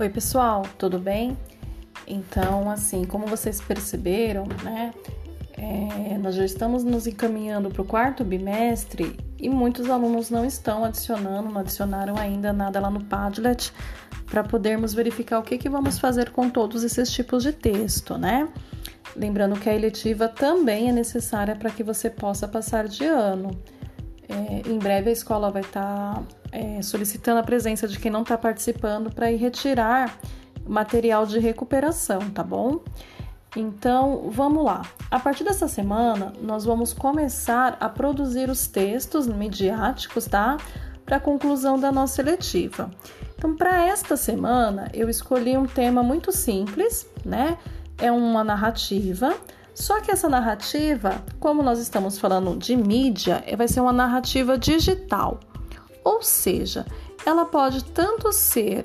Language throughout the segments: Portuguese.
Oi, pessoal, tudo bem? Então, assim, como vocês perceberam, né? É, nós já estamos nos encaminhando para o quarto bimestre e muitos alunos não estão adicionando, não adicionaram ainda nada lá no Padlet para podermos verificar o que, que vamos fazer com todos esses tipos de texto, né? Lembrando que a eletiva também é necessária para que você possa passar de ano. É, em breve a escola vai estar tá, é, solicitando a presença de quem não está participando para ir retirar material de recuperação, tá bom? Então, vamos lá. A partir dessa semana, nós vamos começar a produzir os textos midiáticos, tá? Para a conclusão da nossa seletiva. Então, para esta semana, eu escolhi um tema muito simples, né? É uma narrativa só que essa narrativa, como nós estamos falando de mídia, vai ser uma narrativa digital. Ou seja, ela pode tanto ser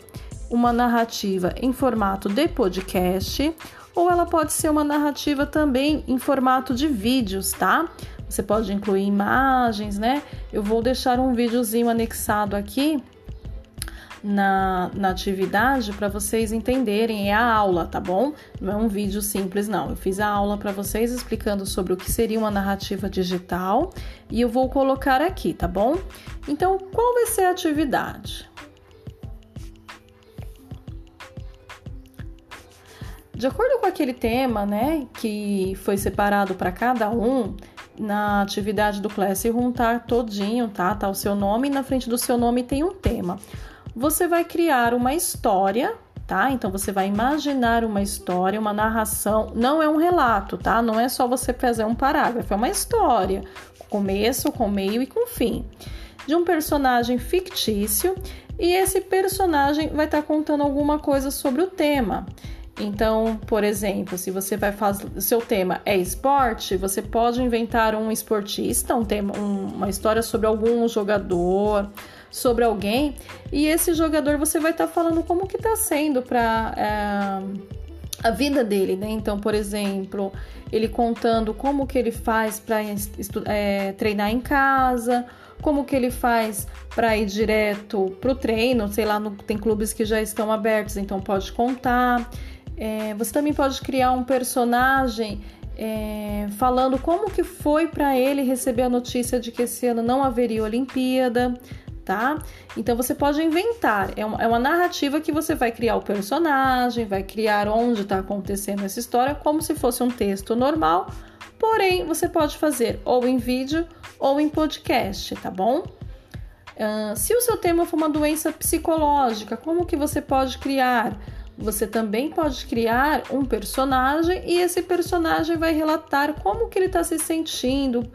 uma narrativa em formato de podcast, ou ela pode ser uma narrativa também em formato de vídeos, tá? Você pode incluir imagens, né? Eu vou deixar um videozinho anexado aqui na, na atividade para vocês entenderem. É a aula, tá bom? Não é um vídeo simples, não. Eu fiz a aula para vocês explicando sobre o que seria uma narrativa digital e eu vou colocar aqui, tá bom? Então, qual vai ser a atividade? De acordo com aquele tema, né, que foi separado para cada um, na atividade do Classroom tá todinho, tá? Tá o seu nome e na frente do seu nome tem um tema você vai criar uma história, tá? Então você vai imaginar uma história, uma narração, não é um relato, tá? Não é só você fazer um parágrafo, é uma história, começo, com meio e com fim, de um personagem fictício e esse personagem vai estar tá contando alguma coisa sobre o tema. Então, por exemplo, se você vai fazer, seu tema é esporte, você pode inventar um esportista, um tema, um, uma história sobre algum jogador, sobre alguém, e esse jogador você vai estar tá falando como que está sendo para é, a vida dele, né? Então, por exemplo, ele contando como que ele faz para é, treinar em casa, como que ele faz para ir direto para o treino, sei lá, no, tem clubes que já estão abertos, então pode contar. É, você também pode criar um personagem é, falando como que foi para ele receber a notícia de que esse ano não haveria Olimpíada tá? Então você pode inventar, é uma, é uma narrativa que você vai criar o personagem, vai criar onde está acontecendo essa história, como se fosse um texto normal, porém você pode fazer ou em vídeo ou em podcast, tá bom? Uh, se o seu tema for uma doença psicológica, como que você pode criar? Você também pode criar um personagem e esse personagem vai relatar como que ele está se sentindo,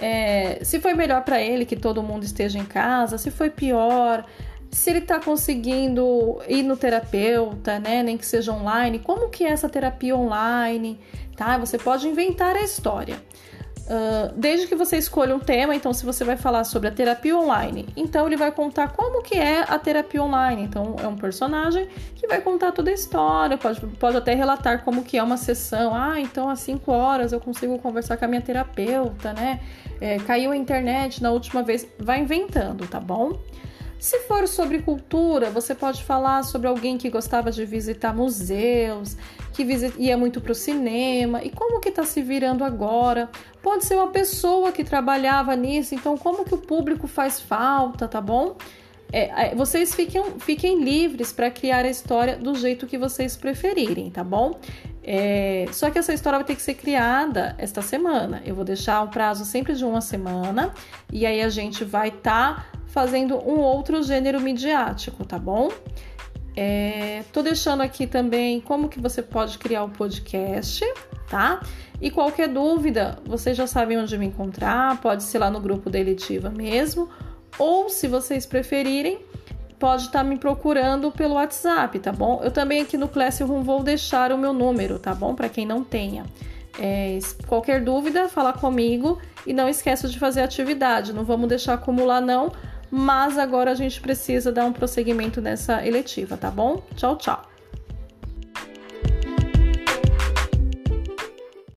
é, se foi melhor para ele que todo mundo esteja em casa, se foi pior, se ele está conseguindo ir no terapeuta, né, nem que seja online, como que é essa terapia online, tá? Você pode inventar a história. Uh, desde que você escolha um tema, então se você vai falar sobre a terapia online, então ele vai contar como que é a terapia online. Então é um personagem que vai contar toda a história, pode, pode até relatar como que é uma sessão. Ah, então às 5 horas eu consigo conversar com a minha terapeuta, né? É, caiu a internet na última vez. Vai inventando, tá bom? Se for sobre cultura, você pode falar sobre alguém que gostava de visitar museus, que ia muito para o cinema e como que está se virando agora. Pode ser uma pessoa que trabalhava nisso, então como que o público faz falta, tá bom? É, é vocês fiquem, fiquem livres para criar a história do jeito que vocês preferirem, tá bom? É, só que essa história vai ter que ser criada esta semana. Eu vou deixar o prazo sempre de uma semana e aí a gente vai estar tá fazendo um outro gênero midiático, tá bom? É, tô deixando aqui também como que você pode criar o um podcast, tá? E qualquer dúvida, vocês já sabem onde me encontrar, pode ser lá no grupo da Elitiva mesmo, ou se vocês preferirem, pode estar tá me procurando pelo WhatsApp, tá bom? Eu também aqui no Classroom vou deixar o meu número, tá bom? Para quem não tenha. É, qualquer dúvida, fala comigo e não esqueça de fazer atividade. Não vamos deixar acumular não, mas agora a gente precisa dar um prosseguimento nessa eletiva, tá bom? Tchau, tchau!